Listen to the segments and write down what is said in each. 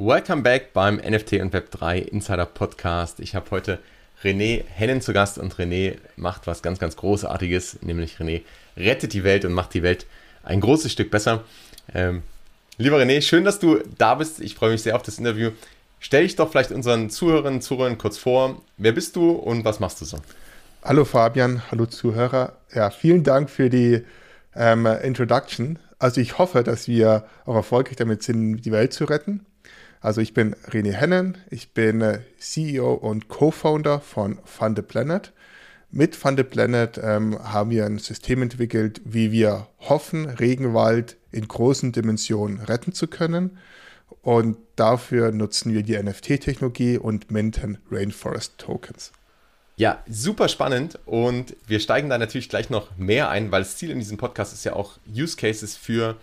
Welcome back beim NFT und Web3 Insider Podcast. Ich habe heute René Hennen zu Gast und René macht was ganz, ganz Großartiges, nämlich René rettet die Welt und macht die Welt ein großes Stück besser. Ähm, lieber René, schön, dass du da bist. Ich freue mich sehr auf das Interview. Stell dich doch vielleicht unseren Zuhörerinnen und Zuhörern kurz vor. Wer bist du und was machst du so? Hallo Fabian, hallo Zuhörer. Ja, vielen Dank für die ähm, Introduction. Also ich hoffe, dass wir auch erfolgreich damit sind, die Welt zu retten. Also ich bin René Hennen, ich bin äh, CEO und Co-Founder von Fund the Planet. Mit Fund the Planet ähm, haben wir ein System entwickelt, wie wir hoffen, Regenwald in großen Dimensionen retten zu können. Und dafür nutzen wir die NFT-Technologie und minten Rainforest Tokens. Ja, super spannend und wir steigen da natürlich gleich noch mehr ein, weil das Ziel in diesem Podcast ist ja auch Use Cases für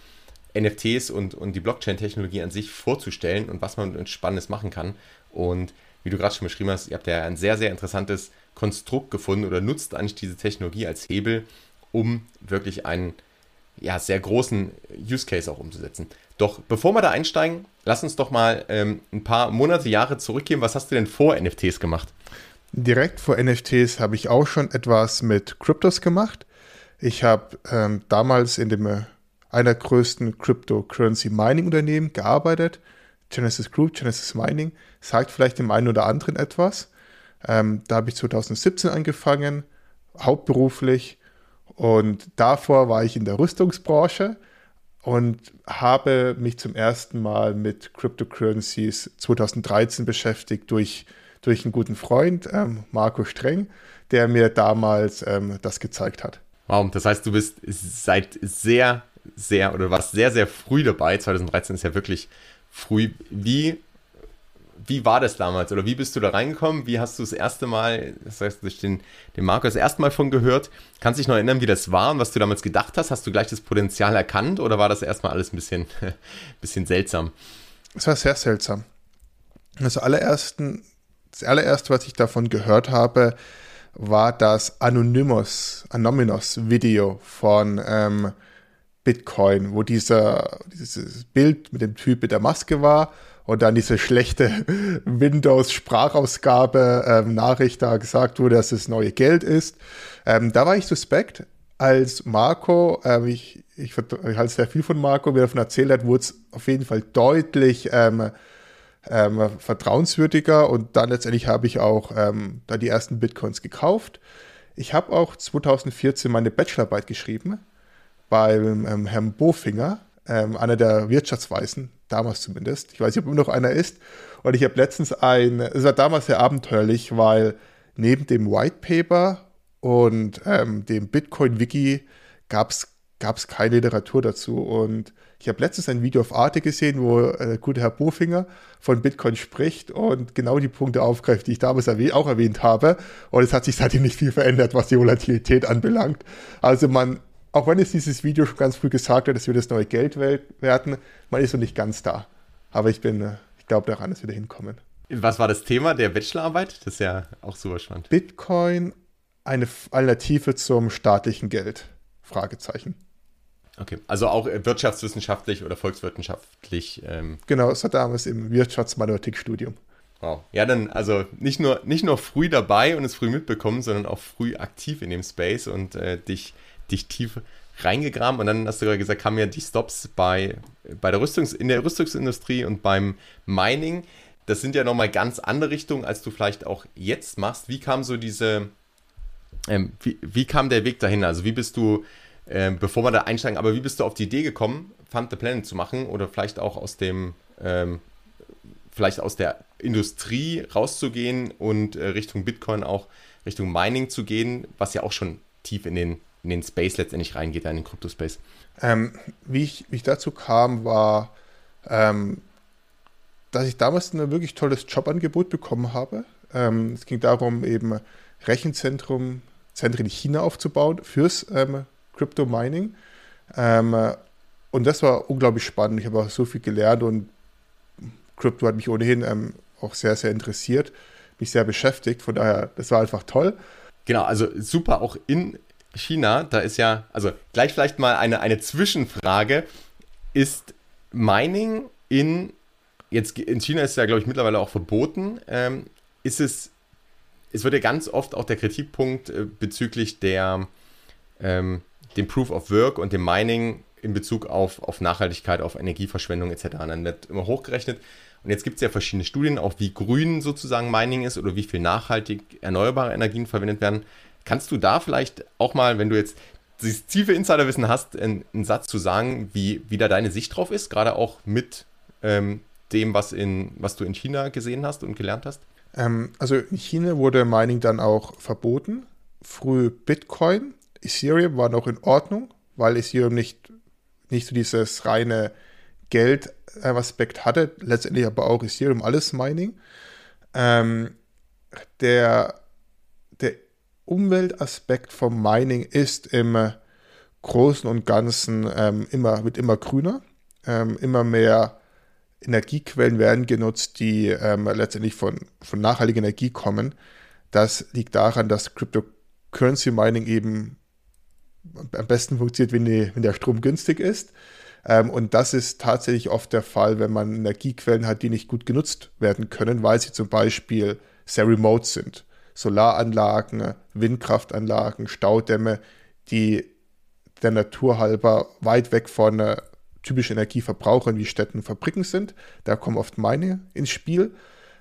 NFTs und, und die Blockchain-Technologie an sich vorzustellen und was man Spannendes machen kann. Und wie du gerade schon beschrieben hast, ihr habt ja ein sehr, sehr interessantes Konstrukt gefunden oder nutzt eigentlich diese Technologie als Hebel, um wirklich einen ja, sehr großen Use Case auch umzusetzen. Doch bevor wir da einsteigen, lass uns doch mal ähm, ein paar Monate, Jahre zurückgehen. Was hast du denn vor NFTs gemacht? Direkt vor NFTs habe ich auch schon etwas mit Kryptos gemacht. Ich habe ähm, damals in dem einer größten Cryptocurrency Mining Unternehmen gearbeitet. Genesis Group, Genesis Mining, sagt vielleicht dem einen oder anderen etwas. Ähm, da habe ich 2017 angefangen, hauptberuflich. Und davor war ich in der Rüstungsbranche und habe mich zum ersten Mal mit Cryptocurrencies 2013 beschäftigt durch, durch einen guten Freund, ähm, Marco Streng, der mir damals ähm, das gezeigt hat. Wow, das heißt, du bist seit sehr sehr oder warst sehr, sehr früh dabei. 2013 ist ja wirklich früh. Wie, wie war das damals oder wie bist du da reingekommen? Wie hast du das erste Mal, das heißt, durch den, den Marco das erste Mal von gehört? Kannst du dich noch erinnern, wie das war und was du damals gedacht hast? Hast du gleich das Potenzial erkannt oder war das erstmal alles ein bisschen, bisschen seltsam? Es war sehr seltsam. Also allerersten, das allererste, was ich davon gehört habe, war das Anonymous, Anonymous Video von ähm, Bitcoin, wo dieser, dieses Bild mit dem Typ mit der Maske war und dann diese schlechte Windows-Sprachausgabe ähm, da gesagt wurde, dass es neue Geld ist. Ähm, da war ich suspekt, als Marco, ähm, ich, ich, ich halte sehr viel von Marco, er davon erzählt hat, wurde es auf jeden Fall deutlich ähm, ähm, vertrauenswürdiger und dann letztendlich habe ich auch ähm, da die ersten Bitcoins gekauft. Ich habe auch 2014 meine Bachelorarbeit geschrieben beim ähm, Herrn Bofinger, ähm, einer der Wirtschaftsweisen, damals zumindest. Ich weiß nicht, ob immer noch einer ist. Und ich habe letztens ein, es war damals sehr abenteuerlich, weil neben dem White Paper und ähm, dem Bitcoin-Wiki gab es keine Literatur dazu. Und ich habe letztens ein Video auf Arte gesehen, wo äh, der gute Herr Bofinger von Bitcoin spricht und genau die Punkte aufgreift, die ich damals erwäh auch erwähnt habe. Und es hat sich seitdem nicht viel verändert, was die Volatilität anbelangt. Also man auch wenn es dieses Video schon ganz früh gesagt hat, dass wir das neue Geld werden, man ist noch nicht ganz da. Aber ich bin, äh, ich glaube daran, dass wir da hinkommen. Was war das Thema der Bachelorarbeit? Das ist ja auch super spannend. Bitcoin, eine Alternative zum staatlichen Geld? Fragezeichen. Okay, also auch äh, wirtschaftswissenschaftlich oder volkswirtschaftlich. Ähm genau, es hat damals im Wirtschaftsmathematikstudium. Wow. Ja, dann also nicht nur, nicht nur früh dabei und es früh mitbekommen, sondern auch früh aktiv in dem Space und äh, dich dich tief reingegraben und dann hast du gerade gesagt, kamen ja die Stops bei, bei der Rüstungs-, in der Rüstungsindustrie und beim Mining. Das sind ja nochmal ganz andere Richtungen, als du vielleicht auch jetzt machst. Wie kam so diese, ähm, wie, wie kam der Weg dahin? Also wie bist du, äh, bevor wir da einsteigen, aber wie bist du auf die Idee gekommen, Fund the Planet zu machen oder vielleicht auch aus dem, ähm, vielleicht aus der Industrie rauszugehen und äh, Richtung Bitcoin auch Richtung Mining zu gehen, was ja auch schon tief in den in den Space letztendlich reingeht, in den Kryptospace? Ähm, wie, ich, wie ich dazu kam, war, ähm, dass ich damals ein wirklich tolles Jobangebot bekommen habe. Ähm, es ging darum, eben Rechenzentrum, Zentren in China aufzubauen fürs ähm, Crypto Mining. Ähm, und das war unglaublich spannend. Ich habe auch so viel gelernt und Crypto hat mich ohnehin ähm, auch sehr, sehr interessiert, mich sehr beschäftigt. Von daher, das war einfach toll. Genau, also super auch in China, da ist ja, also gleich vielleicht mal eine, eine Zwischenfrage. Ist Mining in jetzt in China ist ja, glaube ich, mittlerweile auch verboten. Ähm, ist es, es wird ja ganz oft auch der Kritikpunkt äh, bezüglich der, ähm, dem Proof of Work und dem Mining in Bezug auf, auf Nachhaltigkeit, auf Energieverschwendung etc. dann wird immer hochgerechnet. Und jetzt gibt es ja verschiedene Studien, auch wie grün sozusagen Mining ist oder wie viel nachhaltig erneuerbare Energien verwendet werden. Kannst du da vielleicht auch mal, wenn du jetzt dieses tiefe Insiderwissen hast, einen, Satz zu sagen, wie, wie da deine Sicht drauf ist, gerade auch mit ähm, dem, was, in, was du in China gesehen hast und gelernt hast? Ähm, also in China wurde Mining dann auch verboten. Früh Bitcoin, Ethereum war noch in Ordnung, weil Ethereum nicht, nicht so dieses reine Geld-Aspekt hatte, letztendlich aber auch Ethereum alles Mining. Ähm, der Umweltaspekt vom Mining ist im Großen und Ganzen ähm, immer, wird immer grüner, ähm, immer mehr Energiequellen werden genutzt, die ähm, letztendlich von, von nachhaltiger Energie kommen. Das liegt daran, dass Cryptocurrency Mining eben am besten funktioniert, wenn, die, wenn der Strom günstig ist. Ähm, und das ist tatsächlich oft der Fall, wenn man Energiequellen hat, die nicht gut genutzt werden können, weil sie zum Beispiel sehr remote sind. Solaranlagen, Windkraftanlagen, Staudämme, die der Natur halber weit weg von äh, typische Energieverbrauchern wie Städten und Fabriken sind. Da kommen oft meine ins Spiel.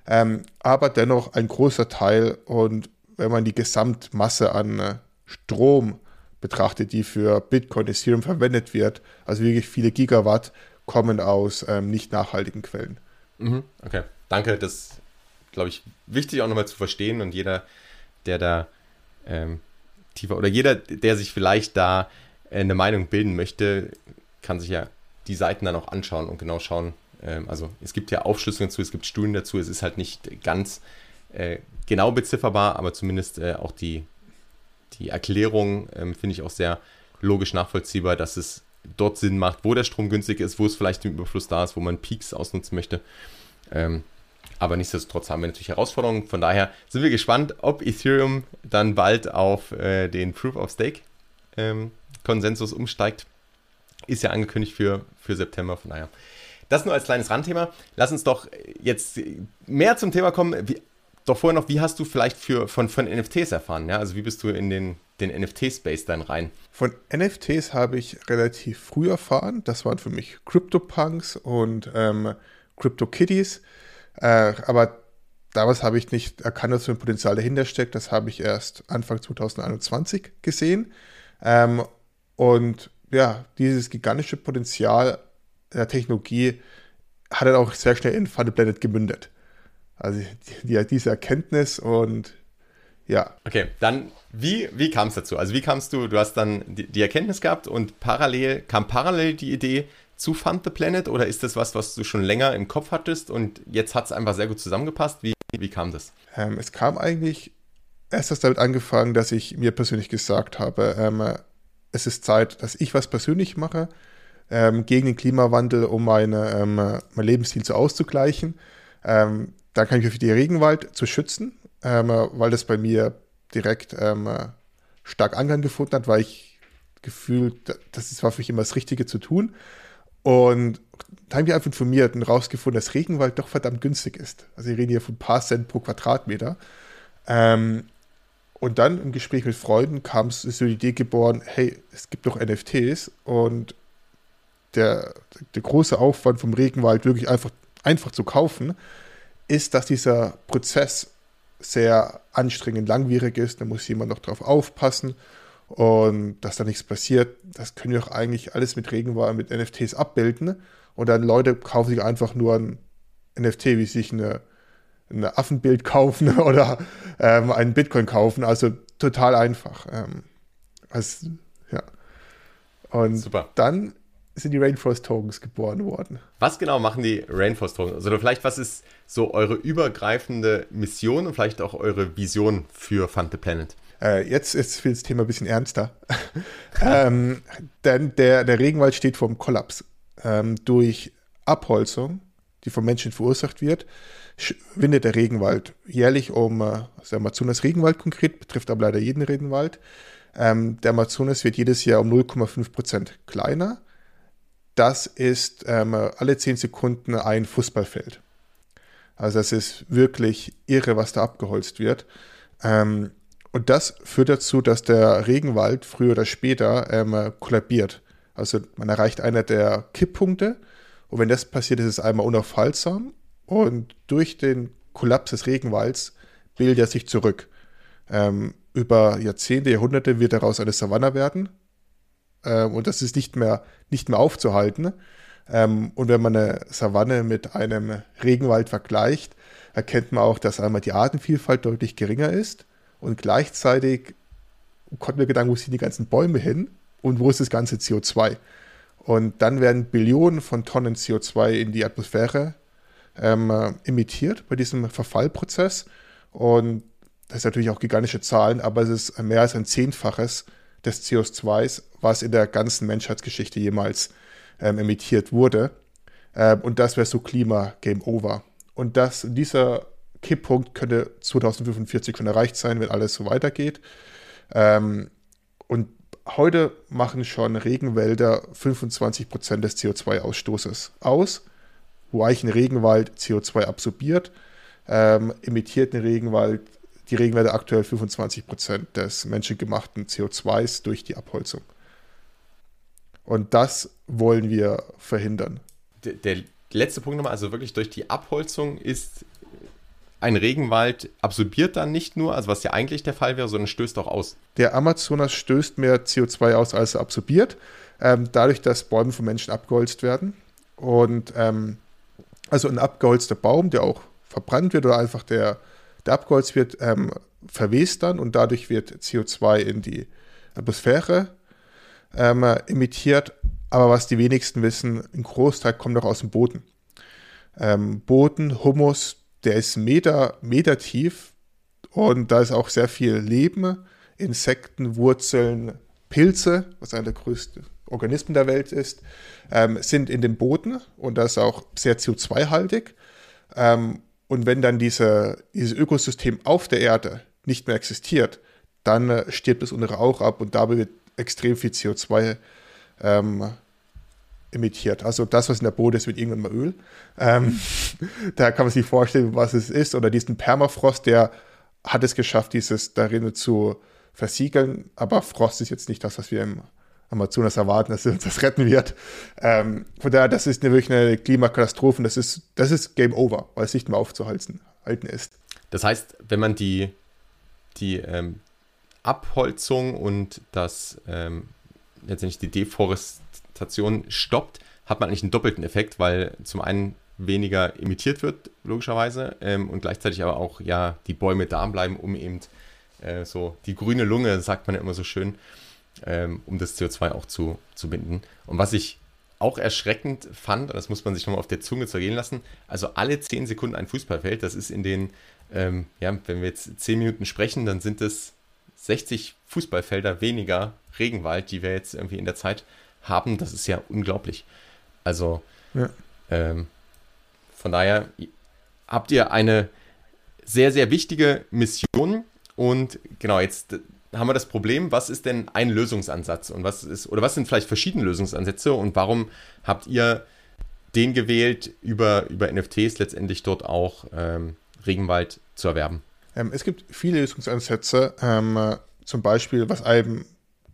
Ähm, aber dennoch ein großer Teil und wenn man die Gesamtmasse an äh, Strom betrachtet, die für Bitcoin, Ethereum verwendet wird, also wirklich viele Gigawatt, kommen aus ähm, nicht nachhaltigen Quellen. Mhm, okay, danke. Das glaube ich wichtig auch nochmal zu verstehen und jeder, der da ähm, tiefer oder jeder, der sich vielleicht da äh, eine Meinung bilden möchte, kann sich ja die Seiten dann auch anschauen und genau schauen. Ähm, also es gibt ja Aufschlüsselungen dazu, es gibt Studien dazu, es ist halt nicht ganz äh, genau bezifferbar, aber zumindest äh, auch die, die Erklärung ähm, finde ich auch sehr logisch nachvollziehbar, dass es dort Sinn macht, wo der Strom günstig ist, wo es vielleicht im Überfluss da ist, wo man Peaks ausnutzen möchte. Ähm, aber nichtsdestotrotz haben wir natürlich Herausforderungen. Von daher sind wir gespannt, ob Ethereum dann bald auf äh, den Proof of Stake ähm, Konsensus umsteigt ist ja angekündigt für, für September, von daher. Das nur als kleines Randthema. Lass uns doch jetzt mehr zum Thema kommen. Wie, doch vorher noch, wie hast du vielleicht für, von, von NFTs erfahren? Ja? Also wie bist du in den, den NFT-Space dann rein? Von NFTs habe ich relativ früh erfahren. Das waren für mich CryptoPunks und ähm, CryptoKitties. Äh, aber damals habe ich nicht erkannt, dass so ein Potenzial dahinter steckt. Das habe ich erst Anfang 2021 gesehen. Ähm, und ja, dieses gigantische Potenzial der Technologie hat dann auch sehr schnell in Funded Planet gemündet. Also die, diese Erkenntnis und ja. Okay, dann wie, wie kam es dazu? Also wie kamst du, du hast dann die, die, Erkenntnis gehabt und parallel, kam parallel die Idee zu Fund the Planet oder ist das was, was du schon länger im Kopf hattest und jetzt hat es einfach sehr gut zusammengepasst? Wie, wie kam das? Ähm, es kam eigentlich erst damit angefangen, dass ich mir persönlich gesagt habe, ähm, es ist Zeit, dass ich was persönlich mache ähm, gegen den Klimawandel, um meine, ähm, mein Lebensstil zu auszugleichen. Ähm, dann kann ich mich für den Regenwald zu schützen, ähm, weil das bei mir direkt stark Anklang gefunden hat, weil ich gefühlt, das war für mich immer das Richtige zu tun. Und da habe ich einfach informiert und rausgefunden, dass Regenwald doch verdammt günstig ist. Also wir reden hier von ein paar Cent pro Quadratmeter. Ähm, und dann im Gespräch mit Freunden kam es so die Idee geboren, hey, es gibt doch NFTs und der, der große Aufwand vom Regenwald wirklich einfach, einfach zu kaufen, ist, dass dieser Prozess sehr anstrengend, langwierig ist. Da muss jemand noch drauf aufpassen und dass da nichts passiert. Das können wir auch eigentlich alles mit Regenwald, mit NFTs abbilden. Und dann Leute kaufen sich einfach nur ein NFT, wie sich eine ein Affenbild kaufen oder ähm, einen Bitcoin kaufen. Also total einfach. Ähm, also, ja. Und Super. dann sind die Rainforest Tokens geboren worden. Was genau machen die Rainforest Tokens? Also vielleicht, was ist so eure übergreifende Mission und vielleicht auch eure Vision für Fund the Planet? Äh, jetzt ist das Thema ein bisschen ernster. ähm, denn der, der Regenwald steht vor dem Kollaps. Ähm, durch Abholzung, die vom Menschen verursacht wird, windet der Regenwald jährlich um, äh, der Amazonas-Regenwald konkret, betrifft aber leider jeden Regenwald. Ähm, der Amazonas wird jedes Jahr um 0,5 Prozent kleiner. das ist ähm, alle 10 Sekunden ein Fußballfeld. Also es ist wirklich irre, was da abgeholzt wird. Ähm, und das führt dazu, dass der Regenwald früher oder später ähm, kollabiert. Also man erreicht einer der Kipppunkte und wenn das passiert, ist es einmal unaufhaltsam und durch den Kollaps des Regenwalds bildet er sich zurück. Ähm, über Jahrzehnte, Jahrhunderte wird daraus eine Savanne werden ähm, und das ist nicht mehr, nicht mehr aufzuhalten. Ähm, und wenn man eine Savanne mit einem Regenwald vergleicht, erkennt man auch, dass einmal die Artenvielfalt deutlich geringer ist und gleichzeitig kommt mir Gedanken, wo sind die ganzen Bäume hin und wo ist das ganze CO2? Und dann werden Billionen von Tonnen CO2 in die Atmosphäre ähm, emittiert bei diesem Verfallprozess. Und das sind natürlich auch gigantische Zahlen, aber es ist mehr als ein Zehnfaches des CO2s, was in der ganzen Menschheitsgeschichte jemals ähm, emittiert wurde. Ähm, und das wäre so Klima-Game Over. Und das, dieser Kipppunkt könnte 2045 schon erreicht sein, wenn alles so weitergeht. Ähm, und heute machen schon Regenwälder 25 Prozent des CO2-Ausstoßes aus. Wo eigentlich ein Regenwald CO2 absorbiert, ähm, emittiert ein Regenwald, die Regenwälder aktuell 25 Prozent des menschengemachten CO2s durch die Abholzung. Und das wollen wir verhindern. Der, der letzte Punkt nochmal, also wirklich durch die Abholzung ist ein Regenwald absorbiert dann nicht nur, also was ja eigentlich der Fall wäre, sondern stößt auch aus. Der Amazonas stößt mehr CO2 aus, als er absorbiert, ähm, dadurch, dass Bäume von Menschen abgeholzt werden. Und ähm, also ein abgeholzter Baum, der auch verbrannt wird oder einfach der, der abgeholzt wird, ähm, verwest dann und dadurch wird CO2 in die Atmosphäre ähm, emittiert. Aber was die wenigsten wissen, ein Großteil kommt noch aus dem Boden. Ähm, Boden, Humus, der ist Meter, Meter tief und da ist auch sehr viel Leben, Insekten, Wurzeln, Pilze, was einer der größten Organismen der Welt ist, ähm, sind in dem Boden und das ist auch sehr CO2-haltig. Ähm, und wenn dann diese, dieses Ökosystem auf der Erde nicht mehr existiert, dann äh, stirbt das untere auch ab und dabei wird extrem viel CO2 ähm, emittiert. Also das, was in der Boden ist, wird irgendwann mal Öl. Ähm, da kann man sich vorstellen, was es ist. Oder diesen Permafrost, der hat es geschafft, dieses darin zu versiegeln. Aber Frost ist jetzt nicht das, was wir im Amazonas erwarten, dass uns das retten wird. Ähm, von daher, das ist eine, wirklich eine Klimakatastrophe. Das ist, das ist Game Over, weil es nicht mehr aufzuhalten halten ist. Das heißt, wenn man die, die ähm, Abholzung und das ähm, letztendlich die Deforestation stoppt, hat man eigentlich einen doppelten Effekt, weil zum einen weniger emittiert wird, logischerweise, ähm, und gleichzeitig aber auch ja die Bäume da bleiben, um eben äh, so die grüne Lunge, sagt man ja immer so schön, ähm, um das CO2 auch zu, zu binden. Und was ich auch erschreckend fand, das muss man sich nochmal auf der Zunge zergehen lassen, also alle 10 Sekunden ein Fußballfeld, das ist in den, ähm, ja, wenn wir jetzt 10 Minuten sprechen, dann sind es 60 Fußballfelder weniger Regenwald, die wir jetzt irgendwie in der Zeit haben. Das ist ja unglaublich. Also ja. Ähm, von daher habt ihr eine sehr, sehr wichtige Mission. Und genau, jetzt haben wir das Problem, was ist denn ein Lösungsansatz und was ist, oder was sind vielleicht verschiedene Lösungsansätze und warum habt ihr den gewählt, über, über NFTs letztendlich dort auch ähm, Regenwald zu erwerben? Ähm, es gibt viele Lösungsansätze. Ähm, zum Beispiel, was einem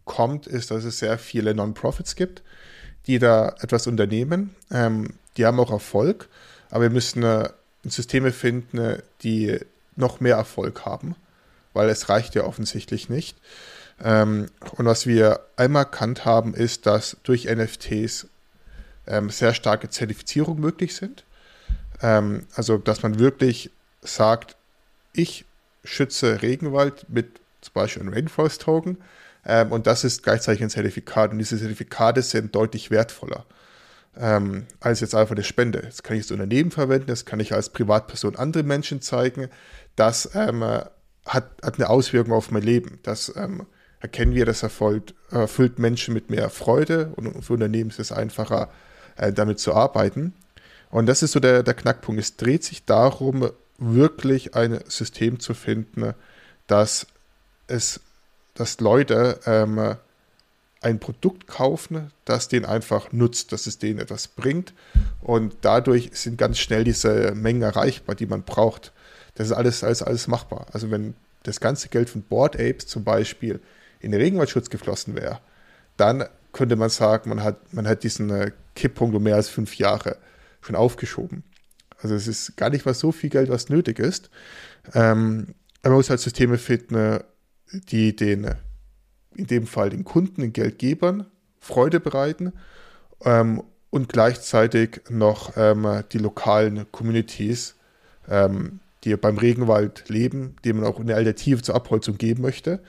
kommt, ist, dass es sehr viele Non-Profits gibt, die da etwas unternehmen. Ähm, die haben auch Erfolg, aber wir müssen äh, Systeme finden, die noch mehr Erfolg haben, weil es reicht ja offensichtlich nicht. Ähm, und was wir einmal erkannt haben, ist, dass durch NFTs ähm, sehr starke Zertifizierung möglich sind. Ähm, also, dass man wirklich sagt, ich schütze Regenwald mit zum Beispiel einem Rainforest Token. Ähm, und das ist gleichzeitig ein Zertifikat. Und diese Zertifikate sind deutlich wertvoller ähm, als jetzt einfach eine Spende. Das kann ich als Unternehmen verwenden, das kann ich als Privatperson anderen Menschen zeigen. Das ähm, hat, hat eine Auswirkung auf mein Leben. Das ähm, erkennen wir, das erfüllt, erfüllt Menschen mit mehr Freude und für Unternehmen ist es einfacher, äh, damit zu arbeiten. Und das ist so der, der Knackpunkt. Es dreht sich darum, wirklich ein System zu finden, dass es, dass Leute ähm, ein Produkt kaufen, das den einfach nutzt, dass es denen etwas bringt. Und dadurch sind ganz schnell diese Mengen erreichbar, die man braucht. Das ist alles, alles, alles machbar. Also wenn das ganze Geld von Board Apes zum Beispiel in den Regenwaldschutz geflossen wäre, dann könnte man sagen, man hat, man hat diesen äh, Kipppunkt um mehr als fünf Jahre schon aufgeschoben. Also es ist gar nicht mal so viel Geld, was nötig ist. Ähm, man muss halt Systeme finden, die den, in dem Fall den Kunden, den Geldgebern Freude bereiten ähm, und gleichzeitig noch ähm, die lokalen Communities, ähm, die beim Regenwald leben, denen man auch eine Alternative zur Abholzung geben möchte.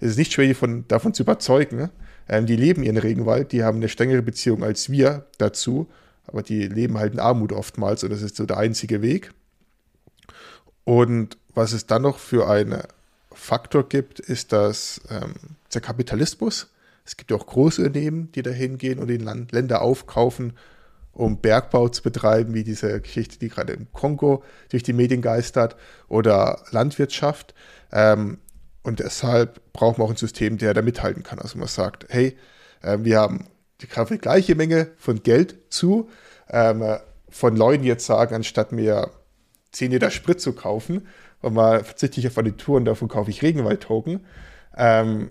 Es ist nicht schwer, von, davon zu überzeugen. Ähm, die leben ihren Regenwald, die haben eine strengere Beziehung als wir dazu, aber die leben halt in Armut oftmals und das ist so der einzige Weg. Und was es dann noch für einen Faktor gibt, ist dass ähm, der Kapitalismus. Es gibt ja auch Großunternehmen, die da hingehen und die Land Länder aufkaufen, um Bergbau zu betreiben, wie diese Geschichte, die gerade im Kongo durch die Medien geistert, oder Landwirtschaft. Ähm, und deshalb braucht man auch ein System, der da mithalten kann. Also man sagt, hey, äh, wir haben die, die gleiche Menge von Geld zu, ähm, von Leuten jetzt sagen, anstatt mir 10 Liter Sprit zu kaufen, und mal verzichte ich auf und davon kaufe ich Regenwald-Token. Ähm,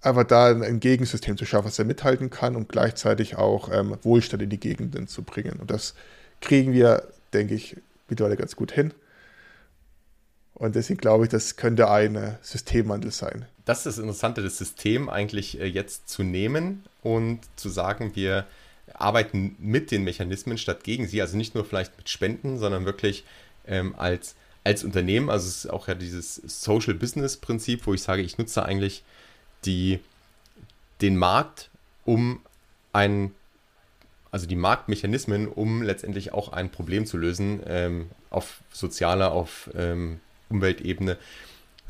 aber da ein Gegensystem zu schaffen, was er mithalten kann und gleichzeitig auch ähm, Wohlstand in die Gegenden zu bringen. Und das kriegen wir, denke ich, mittlerweile ganz gut hin. Und deswegen glaube ich, das könnte ein Systemwandel sein. Das ist das Interessante, das System eigentlich äh, jetzt zu nehmen und zu sagen, wir arbeiten mit den Mechanismen statt gegen sie. Also nicht nur vielleicht mit Spenden, sondern wirklich ähm, als als Unternehmen, also es ist auch ja dieses Social Business Prinzip, wo ich sage, ich nutze eigentlich die, den Markt, um ein, also die Marktmechanismen, um letztendlich auch ein Problem zu lösen ähm, auf sozialer, auf ähm, Umweltebene.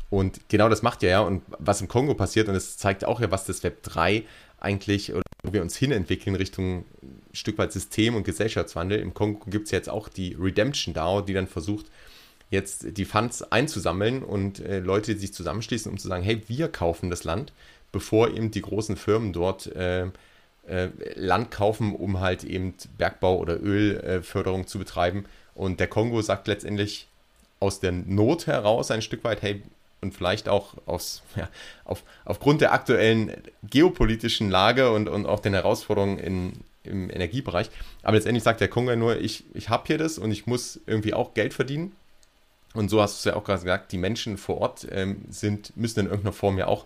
Und genau das macht ja, ja. Und was im Kongo passiert, und das zeigt auch ja, was das Web 3 eigentlich, oder wo wir uns hinentwickeln Richtung ein Stück weit System- und Gesellschaftswandel. Im Kongo gibt es jetzt auch die Redemption DAO, die dann versucht, jetzt die Funds einzusammeln und äh, Leute, sich zusammenschließen, um zu sagen, hey, wir kaufen das Land, bevor eben die großen Firmen dort äh, äh, Land kaufen, um halt eben Bergbau oder Ölförderung zu betreiben. Und der Kongo sagt letztendlich aus der Not heraus ein Stück weit, hey, und vielleicht auch aus, ja, auf, aufgrund der aktuellen geopolitischen Lage und, und auch den Herausforderungen in, im Energiebereich. Aber letztendlich sagt der Kongo nur, ich, ich habe hier das und ich muss irgendwie auch Geld verdienen und so hast du es ja auch gerade gesagt, die Menschen vor Ort ähm, sind, müssen in irgendeiner Form ja auch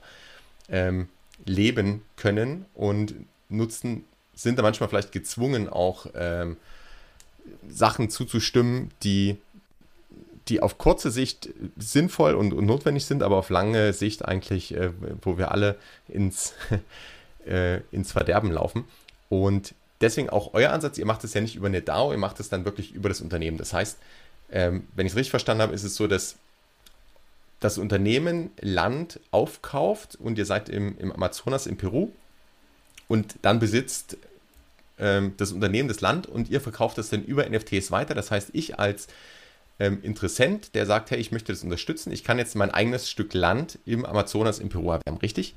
ähm, leben können und nutzen, sind da manchmal vielleicht gezwungen, auch ähm, Sachen zuzustimmen, die, die auf kurze Sicht sinnvoll und, und notwendig sind, aber auf lange Sicht eigentlich, äh, wo wir alle ins, äh, ins Verderben laufen. Und deswegen auch euer Ansatz, ihr macht es ja nicht über eine DAO, ihr macht es dann wirklich über das Unternehmen. Das heißt, ähm, wenn ich es richtig verstanden habe, ist es so, dass das Unternehmen Land aufkauft und ihr seid im, im Amazonas in Peru und dann besitzt ähm, das Unternehmen das Land und ihr verkauft es dann über NFTs weiter. Das heißt, ich als ähm, Interessent, der sagt, hey, ich möchte das unterstützen, ich kann jetzt mein eigenes Stück Land im Amazonas in Peru erwerben, richtig?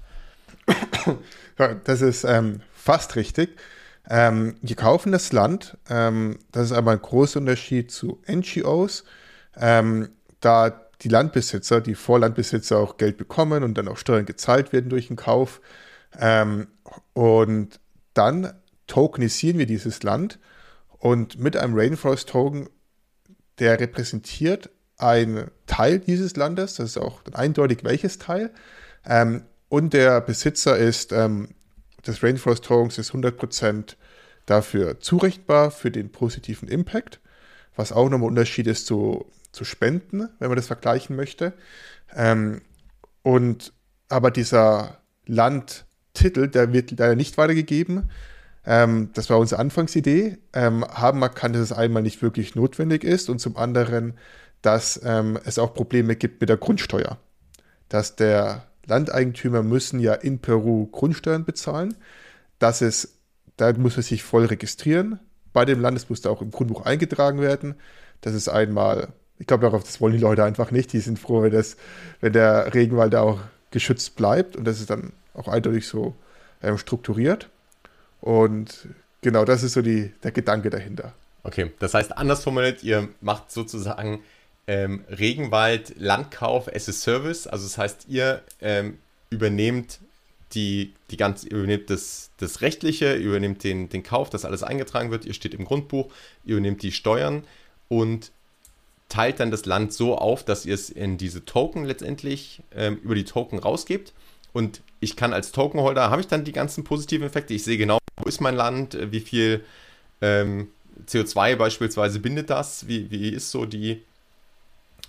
Ja, das ist ähm, fast richtig. Ähm, die kaufen das Land. Ähm, das ist aber ein großer Unterschied zu NGOs, ähm, da die Landbesitzer, die Vorlandbesitzer auch Geld bekommen und dann auch Steuern gezahlt werden durch den Kauf. Ähm, und dann tokenisieren wir dieses Land und mit einem Rainforest Token, der repräsentiert einen Teil dieses Landes, das ist auch eindeutig welches Teil. Ähm, und der Besitzer ist ähm, des Rainforest Tokens ist 100% dafür zurechtbar für den positiven Impact, was auch nochmal ein Unterschied ist zu, zu Spenden, wenn man das vergleichen möchte. Ähm, und aber dieser Landtitel, der wird leider nicht weitergegeben. Ähm, das war unsere Anfangsidee. Ähm, haben erkannt, dass es einmal nicht wirklich notwendig ist und zum anderen, dass ähm, es auch Probleme gibt mit der Grundsteuer. Dass der Landeigentümer müssen ja in Peru Grundsteuern bezahlen. Das ist, da muss er sich voll registrieren. Bei dem Land, muss da auch im Grundbuch eingetragen werden. Das ist einmal, ich glaube, darauf, das wollen die Leute einfach nicht. Die sind froh, wenn, das, wenn der Regenwald da auch geschützt bleibt. Und das ist dann auch eindeutig so ähm, strukturiert. Und genau das ist so die, der Gedanke dahinter. Okay, das heißt anders formuliert, ihr macht sozusagen ähm, Regenwald Landkauf as a Service. Also das heißt, ihr ähm, übernehmt die, die ganz, übernehmt das, das Rechtliche, übernehmt den, den Kauf, dass alles eingetragen wird, ihr steht im Grundbuch, ihr übernehmt die Steuern und teilt dann das Land so auf, dass ihr es in diese Token letztendlich ähm, über die Token rausgebt. Und ich kann als Tokenholder, habe ich dann die ganzen positiven Effekte. Ich sehe genau, wo ist mein Land, wie viel ähm, CO2 beispielsweise bindet das, wie, wie ist so die,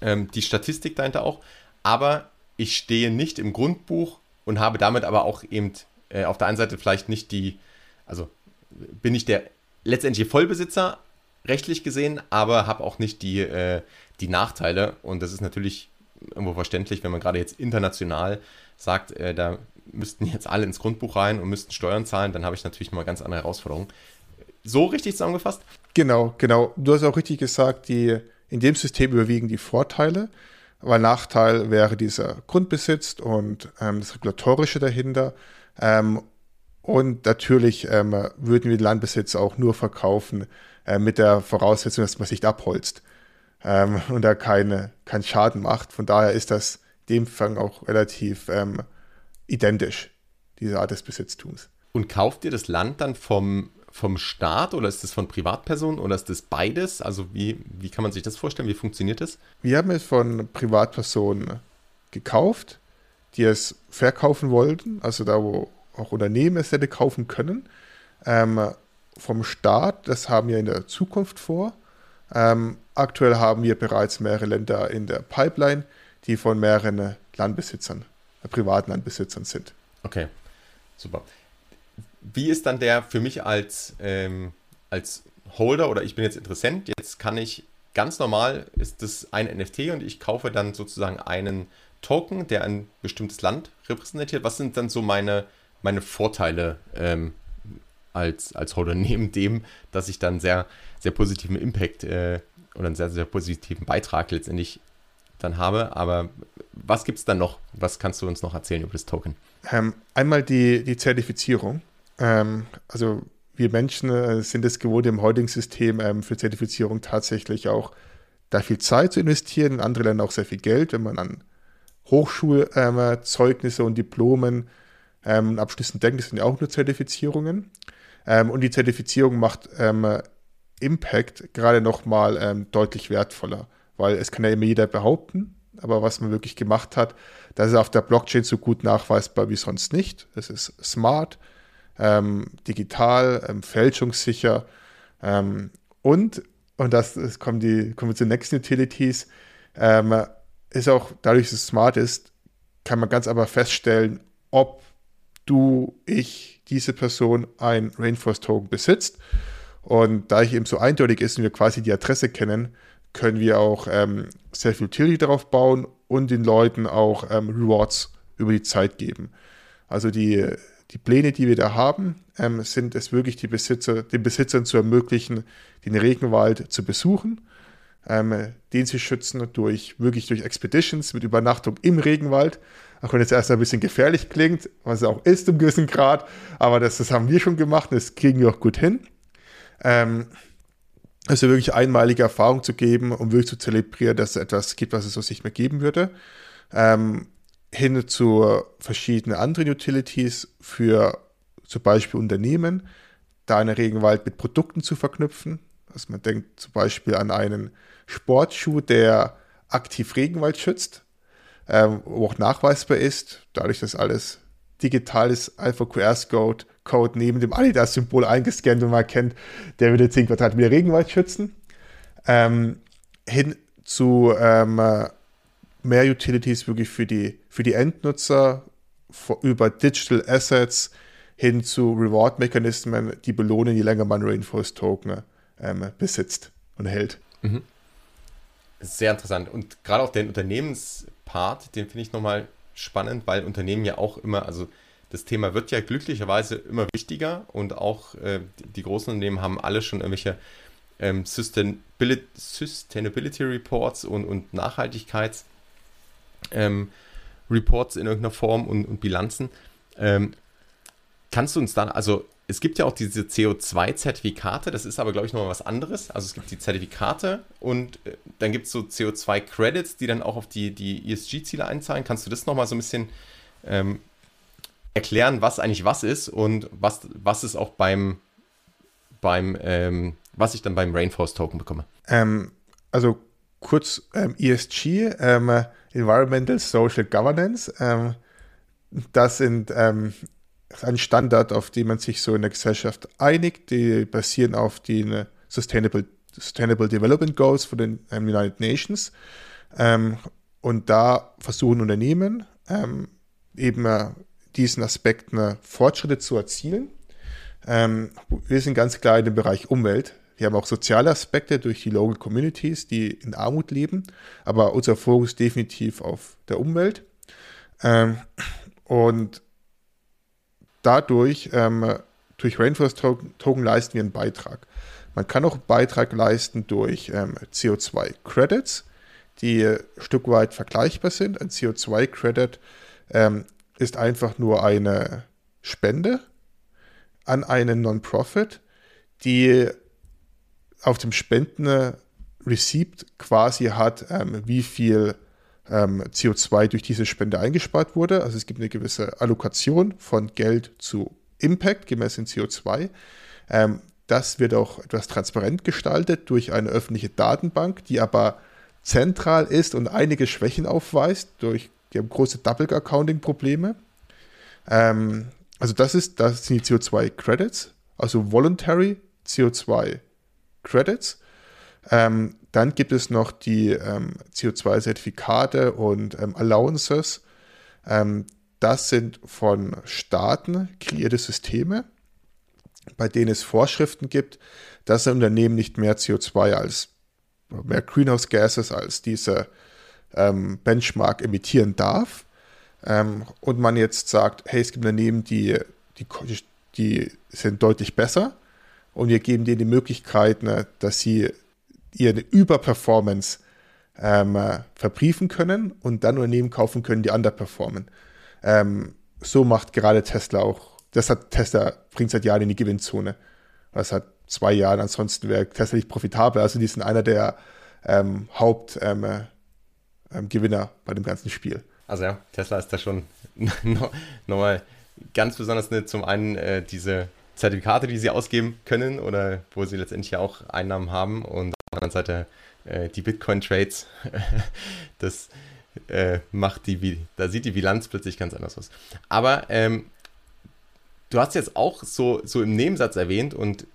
ähm, die Statistik dahinter auch. Aber ich stehe nicht im Grundbuch und habe damit aber auch eben äh, auf der einen Seite vielleicht nicht die, also bin ich der letztendliche Vollbesitzer, rechtlich gesehen, aber habe auch nicht die, äh, die Nachteile. Und das ist natürlich irgendwo verständlich, wenn man gerade jetzt international sagt, äh, da müssten jetzt alle ins Grundbuch rein und müssten Steuern zahlen, dann habe ich natürlich nochmal ganz andere Herausforderungen. So richtig zusammengefasst? Genau, genau. Du hast auch richtig gesagt, die, in dem System überwiegen die Vorteile, weil Nachteil wäre dieser Grundbesitz und ähm, das Regulatorische dahinter. Ähm, und natürlich ähm, würden wir den Landbesitz auch nur verkaufen, äh, mit der Voraussetzung, dass man sich abholzt ähm, und da keine, keinen Schaden macht. Von daher ist das dem Fall auch relativ ähm, identisch, diese Art des Besitztums. Und kauft ihr das Land dann vom, vom Staat oder ist das von Privatpersonen oder ist das beides? Also wie, wie kann man sich das vorstellen? Wie funktioniert das? Wir haben es von Privatpersonen gekauft, die es verkaufen wollten, also da, wo auch Unternehmen es hätte kaufen können. Ähm, vom Staat, das haben wir in der Zukunft vor. Ähm, aktuell haben wir bereits mehrere Länder in der Pipeline, die von mehreren Landbesitzern, äh, privaten Landbesitzern sind. Okay, super. Wie ist dann der für mich als, ähm, als Holder oder ich bin jetzt Interessent, jetzt kann ich ganz normal, ist das ein NFT und ich kaufe dann sozusagen einen Token, der ein bestimmtes Land repräsentiert. Was sind dann so meine, meine Vorteile ähm, als, als Holder, neben dem, dass ich dann sehr, sehr positiven Impact äh, oder einen sehr, sehr positiven Beitrag letztendlich dann habe. Aber was gibt es dann noch? Was kannst du uns noch erzählen über das Token? Ähm, einmal die, die Zertifizierung. Ähm, also wir Menschen äh, sind es gewohnt, im heutigen System ähm, für Zertifizierung tatsächlich auch da viel Zeit zu investieren, in andere Länder auch sehr viel Geld, wenn man an Hochschulzeugnisse ähm, und Diplomen ähm, Abschlüssen denkt, das sind ja auch nur Zertifizierungen. Ähm, und die Zertifizierung macht ähm, Impact gerade nochmal ähm, deutlich wertvoller, weil es kann ja immer jeder behaupten, aber was man wirklich gemacht hat, das ist auf der Blockchain so gut nachweisbar wie sonst nicht. Es ist smart, ähm, digital, ähm, fälschungssicher ähm, und, und das, das kommen, die, kommen wir zu nächsten Utilities, ähm, ist auch, dadurch, dass es smart ist, kann man ganz aber feststellen, ob du, ich, diese Person ein Rainforest Token besitzt. Und da ich eben so eindeutig ist und wir quasi die Adresse kennen, können wir auch ähm, sehr viel Utility darauf bauen und den Leuten auch ähm, Rewards über die Zeit geben. Also die, die Pläne, die wir da haben, ähm, sind es wirklich die Besitzer, den Besitzern zu ermöglichen, den Regenwald zu besuchen, ähm, den sie schützen durch wirklich durch Expeditions mit Übernachtung im Regenwald auch wenn es erst ein bisschen gefährlich klingt, was es auch ist im gewissen Grad, aber das, das haben wir schon gemacht und das kriegen wir auch gut hin. Ähm, also wirklich einmalige Erfahrung zu geben, um wirklich zu zelebrieren, dass es etwas gibt, was es so nicht mehr geben würde. Ähm, hin zu verschiedenen anderen Utilities für zum Beispiel Unternehmen, da einen Regenwald mit Produkten zu verknüpfen. Also man denkt zum Beispiel an einen Sportschuh, der aktiv Regenwald schützt ähm, wo auch nachweisbar ist, dadurch, dass alles digital ist, Alpha QR-Code Code neben dem Adidas-Symbol eingescannt und man erkennt, der würde 10 Quadratmeter Regenwald schützen, ähm, hin zu ähm, mehr Utilities wirklich für die, für die Endnutzer, über Digital Assets hin zu Reward-Mechanismen, die belohnen, je länger man Rainforest-Token ähm, besitzt und hält. Mhm. Sehr interessant. Und gerade auch den Unternehmens- Part, den finde ich nochmal spannend, weil Unternehmen ja auch immer, also das Thema wird ja glücklicherweise immer wichtiger und auch äh, die großen Unternehmen haben alle schon irgendwelche ähm, Sustainability, Sustainability, Reports und, und Nachhaltigkeits ähm, Reports in irgendeiner Form und, und Bilanzen. Ähm, kannst du uns dann, also es gibt ja auch diese CO2-Zertifikate, das ist aber, glaube ich, nochmal was anderes. Also es gibt die Zertifikate und äh, dann gibt es so CO2-Credits, die dann auch auf die, die ESG-Ziele einzahlen. Kannst du das nochmal so ein bisschen ähm, erklären, was eigentlich was ist und was, was ist auch beim, beim ähm, was ich dann beim Rainforest-Token bekomme? Ähm, also kurz ähm, ESG, ähm, Environmental Social Governance. Ähm, das sind ähm, ein Standard, auf den man sich so in der Gesellschaft einigt. Die basieren auf den Sustainable, Sustainable Development Goals von den ähm, United Nations. Ähm, und da versuchen Unternehmen ähm, eben äh, diesen Aspekten äh, Fortschritte zu erzielen. Ähm, wir sind ganz klar in dem Bereich Umwelt. Wir haben auch soziale Aspekte durch die Local Communities, die in Armut leben, aber unser Fokus definitiv auf der Umwelt. Ähm, und dadurch, ähm, durch Rainforest Token, leisten wir einen Beitrag. Man kann auch einen Beitrag leisten durch ähm, CO2-Credits, die ein Stück weit vergleichbar sind. Ein CO2-Credit ähm, ist einfach nur eine Spende an einen Non-Profit, die auf dem Spenden-Receipt quasi hat, ähm, wie viel ähm, CO2 durch diese Spende eingespart wurde. Also es gibt eine gewisse Allokation von Geld zu Impact gemessen in CO2. Ähm, das wird auch etwas transparent gestaltet durch eine öffentliche Datenbank, die aber zentral ist und einige Schwächen aufweist. Durch, die haben große Double-Accounting-Probleme. Ähm, also das ist, das sind die CO2-Credits, also Voluntary CO2-Credits. Ähm, dann gibt es noch die ähm, CO2-Zertifikate und ähm, Allowances. Ähm, das sind von Staaten kreierte Systeme, bei denen es Vorschriften gibt, dass ein Unternehmen nicht mehr CO2 als mehr Greenhouse Gases als diese ähm, Benchmark emittieren darf. Ähm, und man jetzt sagt, hey, es gibt Unternehmen, die, die, die sind deutlich besser und wir geben denen die Möglichkeit, ne, dass sie ihre Überperformance ähm, äh, verbriefen können und dann Unternehmen kaufen können, die underperformen. Ähm, so macht gerade Tesla auch, das hat Tesla, bringt seit Jahren in die Gewinnzone. Das hat zwei Jahre, ansonsten wäre Tesla nicht profitabel. Also die sind einer der ähm, Hauptgewinner ähm, ähm, bei dem ganzen Spiel. Also ja, Tesla ist da schon nochmal ganz besonders ne, zum einen äh, diese Zertifikate, die sie ausgeben können oder wo sie letztendlich auch Einnahmen haben und der anderen Seite äh, die Bitcoin-Trades. das äh, macht die, da sieht die Bilanz plötzlich ganz anders aus. Aber ähm, du hast jetzt auch so, so im Nebensatz erwähnt und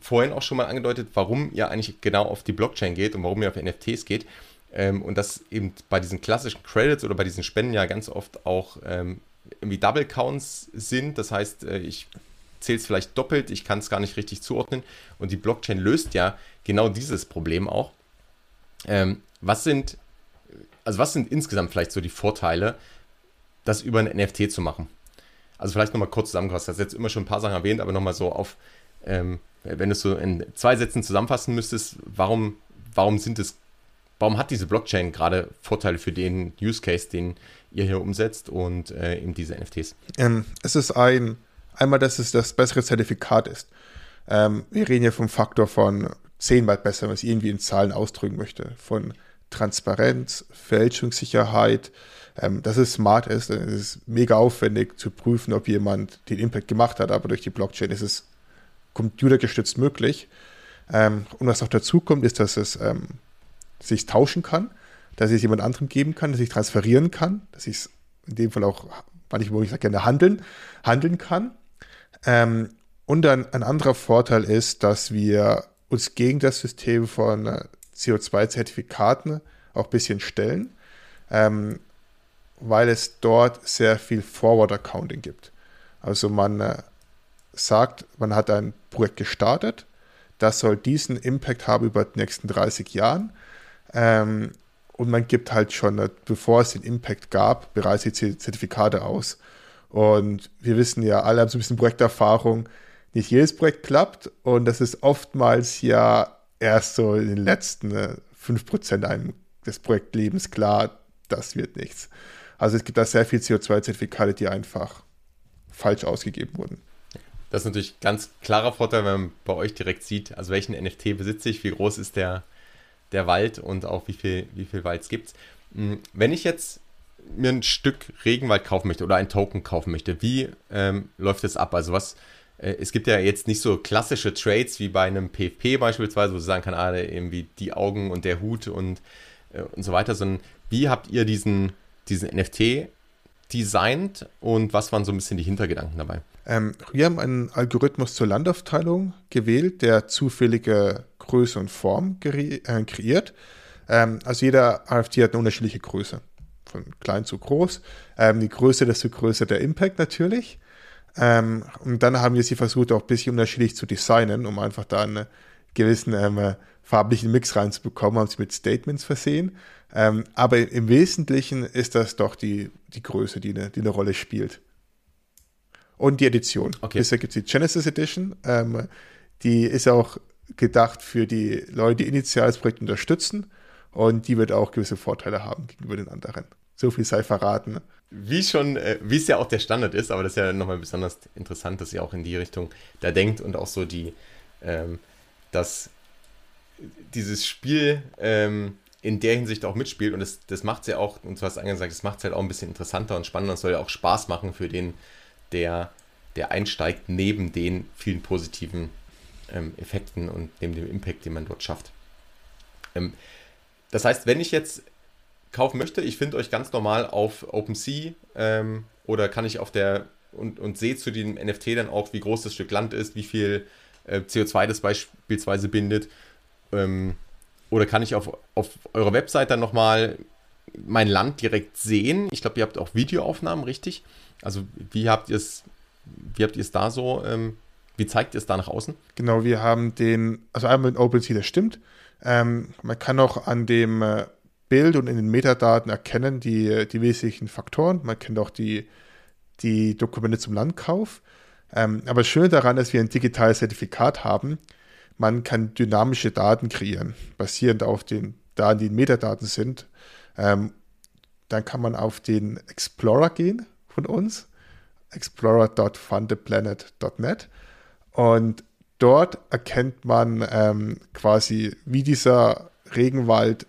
vorhin auch schon mal angedeutet, warum ihr eigentlich genau auf die Blockchain geht und warum ihr auf NFTs geht. Ähm, und dass eben bei diesen klassischen Credits oder bei diesen Spenden ja ganz oft auch ähm, irgendwie Double Counts sind. Das heißt, äh, ich zähle es vielleicht doppelt, ich kann es gar nicht richtig zuordnen. Und die Blockchain löst ja genau dieses Problem auch. Ähm, was sind, also was sind insgesamt vielleicht so die Vorteile, das über ein NFT zu machen? Also vielleicht nochmal kurz zusammengefasst, du hast jetzt immer schon ein paar Sachen erwähnt, aber nochmal so auf, ähm, wenn du es so in zwei Sätzen zusammenfassen müsstest, warum, warum sind es, warum hat diese Blockchain gerade Vorteile für den Use Case, den ihr hier umsetzt und äh, eben diese NFTs? Ähm, es ist ein Einmal, dass es das bessere Zertifikat ist. Ähm, wir reden hier vom Faktor von zehnmal besser, was ich irgendwie in Zahlen ausdrücken möchte. Von Transparenz, Fälschungssicherheit, ähm, dass es smart ist. Es ist mega aufwendig zu prüfen, ob jemand den Impact gemacht hat, aber durch die Blockchain ist es computergestützt möglich. Ähm, und was auch dazu kommt, ist, dass es ähm, sich tauschen kann, dass ich es jemand anderem geben kann, dass ich transferieren kann, dass ich es in dem Fall auch manchmal, ich sage gerne, handeln, handeln kann. Ähm, und dann ein anderer Vorteil ist, dass wir uns gegen das System von äh, CO2-Zertifikaten auch ein bisschen stellen, ähm, weil es dort sehr viel Forward Accounting gibt. Also man äh, sagt, man hat ein Projekt gestartet, das soll diesen Impact haben über die nächsten 30 Jahren. Ähm, und man gibt halt schon, äh, bevor es den Impact gab, bereits die Zertifikate aus. Und wir wissen ja, alle haben so ein bisschen Projekterfahrung. Nicht jedes Projekt klappt und das ist oftmals ja erst so in den letzten 5% äh, einem des Projektlebens klar, das wird nichts. Also es gibt da sehr viel CO2-Zertifikate, die einfach falsch ausgegeben wurden. Das ist natürlich ganz klarer Vorteil, wenn man bei euch direkt sieht, also welchen NFT besitze ich, wie groß ist der, der Wald und auch wie viel, wie viel Wald es gibt. Hm, wenn ich jetzt mir ein Stück Regenwald kaufen möchte oder ein Token kaufen möchte, wie ähm, läuft das ab? Also was, äh, es gibt ja jetzt nicht so klassische Trades wie bei einem PFP beispielsweise, wo du sagen kann, ah, irgendwie die Augen und der Hut und, äh, und so weiter, sondern wie habt ihr diesen, diesen NFT designt und was waren so ein bisschen die Hintergedanken dabei? Ähm, wir haben einen Algorithmus zur Landaufteilung gewählt, der zufällige Größe und Form äh, kreiert. Ähm, also jeder RFT hat eine unterschiedliche Größe, von klein zu groß. Ähm, die Größe, desto größer der Impact natürlich. Ähm, und dann haben wir sie versucht, auch ein bisschen unterschiedlich zu designen, um einfach da einen gewissen ähm, farblichen Mix reinzubekommen, haben sie mit Statements versehen. Ähm, aber im Wesentlichen ist das doch die, die Größe, die eine, die eine Rolle spielt. Und die Edition. Okay. Bisher gibt es die Genesis Edition. Ähm, die ist auch gedacht für die Leute, die initial das Projekt unterstützen. Und die wird auch gewisse Vorteile haben gegenüber den anderen. So viel sei verraten. Wie schon, äh, wie es ja auch der Standard ist, aber das ist ja nochmal besonders interessant, dass ihr auch in die Richtung da denkt und auch so die, ähm, dass dieses Spiel ähm, in der Hinsicht auch mitspielt und das, das macht es ja auch, und du hast angesagt, das macht es halt auch ein bisschen interessanter und spannender und soll ja auch Spaß machen für den, der, der einsteigt, neben den vielen positiven ähm, Effekten und neben dem Impact, den man dort schafft. Ähm, das heißt, wenn ich jetzt kaufen möchte, ich finde euch ganz normal auf OpenSea ähm, oder kann ich auf der und, und sehe zu dem NFT dann auch, wie groß das Stück Land ist, wie viel äh, CO2 das beispielsweise bindet. Ähm, oder kann ich auf, auf eurer Website dann nochmal mein Land direkt sehen? Ich glaube, ihr habt auch Videoaufnahmen, richtig? Also wie habt ihr es, wie habt ihr es da so, ähm, wie zeigt ihr es da nach außen? Genau, wir haben den, also einmal mit OpenSea, das stimmt. Ähm, man kann auch an dem äh, Bild und in den Metadaten erkennen die, die wesentlichen Faktoren. Man kennt auch die, die Dokumente zum Landkauf. Ähm, aber das Schöne daran ist, wir ein digitales Zertifikat haben. Man kann dynamische Daten kreieren, basierend auf den Daten, die in Metadaten sind. Ähm, dann kann man auf den Explorer gehen von uns, explorer.fundedplanet.net. Und dort erkennt man ähm, quasi, wie dieser Regenwald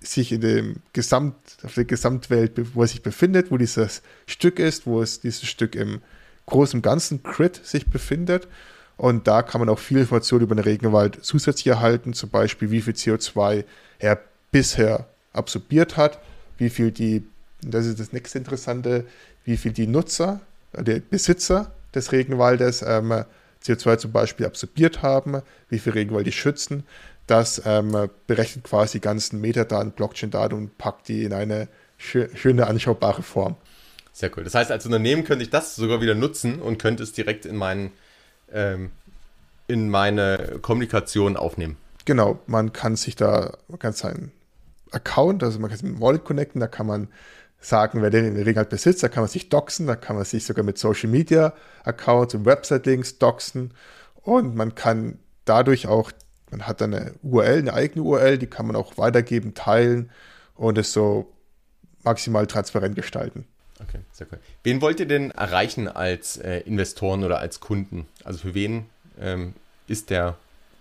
sich in dem Gesamt, auf der Gesamtwelt, wo er sich befindet, wo dieses Stück ist, wo es dieses Stück im großen Ganzen Crit sich befindet. Und da kann man auch viel Informationen über den Regenwald zusätzlich erhalten, zum Beispiel wie viel CO2 er bisher absorbiert hat, wie viel die, das ist das nächste Interessante, wie viel die Nutzer, die Besitzer des Regenwaldes ähm, CO2 zum Beispiel absorbiert haben, wie viel Regenwald die schützen. Das ähm, berechnet quasi die ganzen Metadaten, Blockchain-Daten und packt die in eine schö schöne, anschaubare Form. Sehr cool. Das heißt, als Unternehmen könnte ich das sogar wieder nutzen und könnte es direkt in, meinen, ähm, in meine Kommunikation aufnehmen. Genau, man kann sich da, man kann seinen Account, also man kann sich mit dem Wallet connecten, da kann man sagen, wer den in der Regel halt besitzt, da kann man sich doxen, da kann man sich sogar mit Social Media Accounts und Website-Links doxen und man kann dadurch auch, man hat dann eine URL, eine eigene URL, die kann man auch weitergeben, teilen und es so maximal transparent gestalten. Okay, sehr cool. Wen wollt ihr denn erreichen als äh, Investoren oder als Kunden? Also für wen ähm, ist der,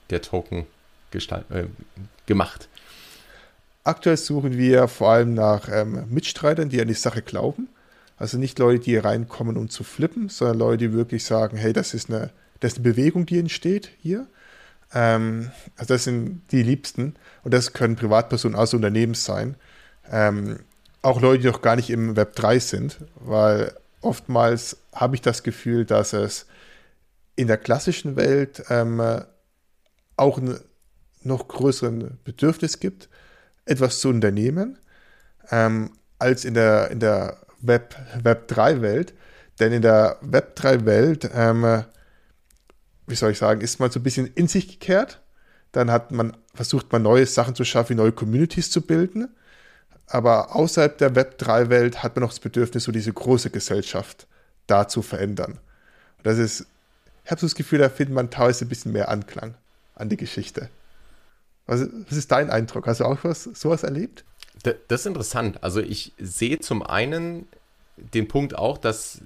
der Token äh, gemacht? Aktuell suchen wir vor allem nach ähm, Mitstreitern, die an die Sache glauben. Also nicht Leute, die reinkommen, um zu flippen, sondern Leute, die wirklich sagen, hey, das ist eine, das ist eine Bewegung, die entsteht hier. Ähm, also das sind die Liebsten und das können Privatpersonen aus Unternehmen sein. Ähm, auch Leute, die noch gar nicht im Web 3 sind, weil oftmals habe ich das Gefühl, dass es in der klassischen Welt ähm, auch ein noch größeren Bedürfnis gibt, etwas zu unternehmen, ähm, als in der, in der Web, Web 3 Welt. Denn in der Web 3 Welt, ähm, wie soll ich sagen, ist man so ein bisschen in sich gekehrt. Dann hat man, versucht man neue Sachen zu schaffen, neue Communities zu bilden. Aber außerhalb der Web 3 Welt hat man noch das Bedürfnis, so diese große Gesellschaft da zu verändern. Und das ist, ich habe so das Gefühl, da findet man teilweise ein bisschen mehr Anklang an die Geschichte. Was, was ist dein Eindruck? Hast du auch was, sowas erlebt? Das ist interessant. Also ich sehe zum einen den Punkt auch, dass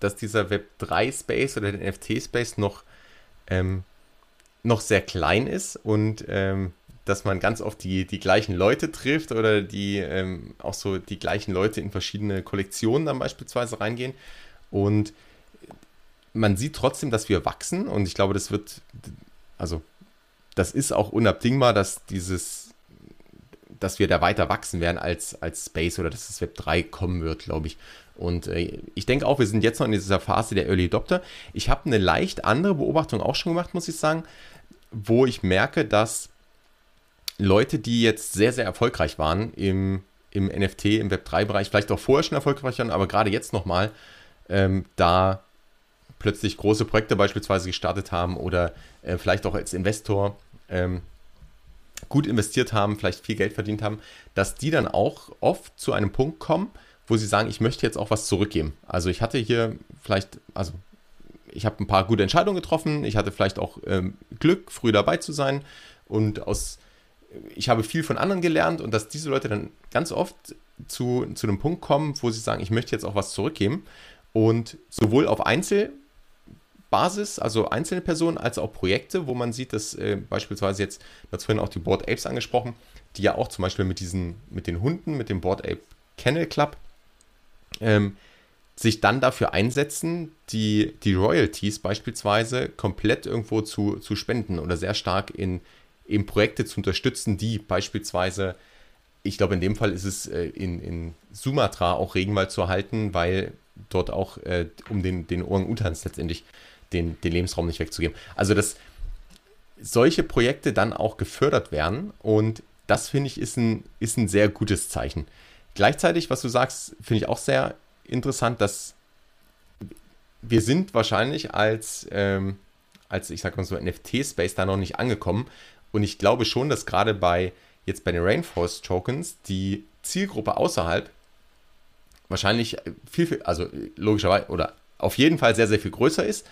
dass dieser Web3-Space oder der NFT-Space noch, ähm, noch sehr klein ist und ähm, dass man ganz oft die, die gleichen Leute trifft oder die ähm, auch so die gleichen Leute in verschiedene Kollektionen dann beispielsweise reingehen. Und man sieht trotzdem, dass wir wachsen und ich glaube, das wird, also das ist auch unabdingbar, dass dieses, dass wir da weiter wachsen werden als, als Space oder dass das Web 3 kommen wird, glaube ich. Und äh, ich denke auch, wir sind jetzt noch in dieser Phase der Early Adopter. Ich habe eine leicht andere Beobachtung auch schon gemacht, muss ich sagen, wo ich merke, dass Leute, die jetzt sehr, sehr erfolgreich waren im, im NFT, im Web3-Bereich, vielleicht auch vorher schon erfolgreich waren, aber gerade jetzt nochmal, ähm, da plötzlich große Projekte beispielsweise gestartet haben oder äh, vielleicht auch als Investor ähm, gut investiert haben, vielleicht viel Geld verdient haben, dass die dann auch oft zu einem Punkt kommen, wo sie sagen, ich möchte jetzt auch was zurückgeben. Also ich hatte hier vielleicht, also ich habe ein paar gute Entscheidungen getroffen, ich hatte vielleicht auch ähm, Glück, früh dabei zu sein und aus, ich habe viel von anderen gelernt und dass diese Leute dann ganz oft zu, zu einem Punkt kommen, wo sie sagen, ich möchte jetzt auch was zurückgeben und sowohl auf Einzel- Basis, also einzelne Personen, als auch Projekte, wo man sieht, dass äh, beispielsweise jetzt, du hast vorhin auch die Board Apes angesprochen, die ja auch zum Beispiel mit diesen, mit den Hunden, mit dem Board Ape Kennel Club, ähm, sich dann dafür einsetzen, die, die Royalties beispielsweise komplett irgendwo zu, zu spenden oder sehr stark in, in Projekte zu unterstützen, die beispielsweise, ich glaube in dem Fall ist es äh, in, in Sumatra auch Regenwald zu erhalten, weil dort auch äh, um den, den Orang-Utans letztendlich den, den Lebensraum nicht wegzugeben. Also, dass solche Projekte dann auch gefördert werden und das finde ich ist ein, ist ein sehr gutes Zeichen. Gleichzeitig, was du sagst, finde ich auch sehr interessant, dass wir sind wahrscheinlich als, ähm, als ich sag mal so NFT-Space da noch nicht angekommen und ich glaube schon, dass gerade bei jetzt bei den Rainforest Tokens die Zielgruppe außerhalb wahrscheinlich viel, viel also logischerweise oder auf jeden Fall sehr, sehr viel größer ist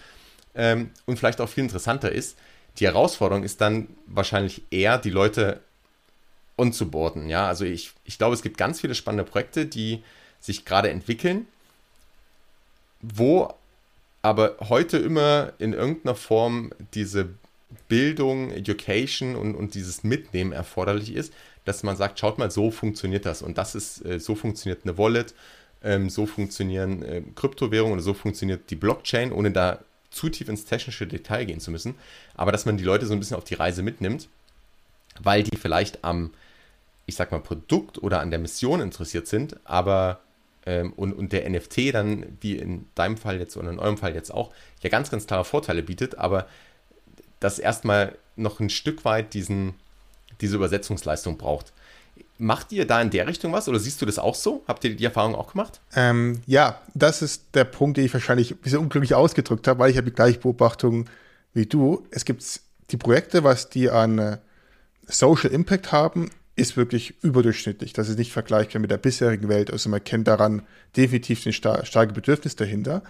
ähm, und vielleicht auch viel interessanter ist. Die Herausforderung ist dann wahrscheinlich eher, die Leute onzuboarden. Ja, also ich, ich glaube, es gibt ganz viele spannende Projekte, die sich gerade entwickeln, wo aber heute immer in irgendeiner Form diese Bildung, Education und, und dieses Mitnehmen erforderlich ist, dass man sagt, schaut mal, so funktioniert das und das ist, äh, so funktioniert eine Wallet, ähm, so funktionieren äh, Kryptowährungen oder so funktioniert die Blockchain, ohne da zu tief ins technische Detail gehen zu müssen, aber dass man die Leute so ein bisschen auf die Reise mitnimmt, weil die vielleicht am, ich sag mal, Produkt oder an der Mission interessiert sind, aber ähm, und, und der NFT dann, wie in deinem Fall jetzt oder in eurem Fall jetzt auch, ja ganz, ganz klare Vorteile bietet, aber das erstmal noch ein Stück weit diesen, diese Übersetzungsleistung braucht. Macht ihr da in der Richtung was oder siehst du das auch so? Habt ihr die Erfahrung auch gemacht? Ähm, ja, das ist der Punkt, den ich wahrscheinlich ein bisschen unglücklich ausgedrückt habe, weil ich habe die gleiche Beobachtung wie du. Es gibt die Projekte, was die an äh, Social Impact haben, ist wirklich überdurchschnittlich. Das ist nicht vergleichbar mit der bisherigen Welt. Also man kennt daran definitiv ein star starke Bedürfnis dahinter.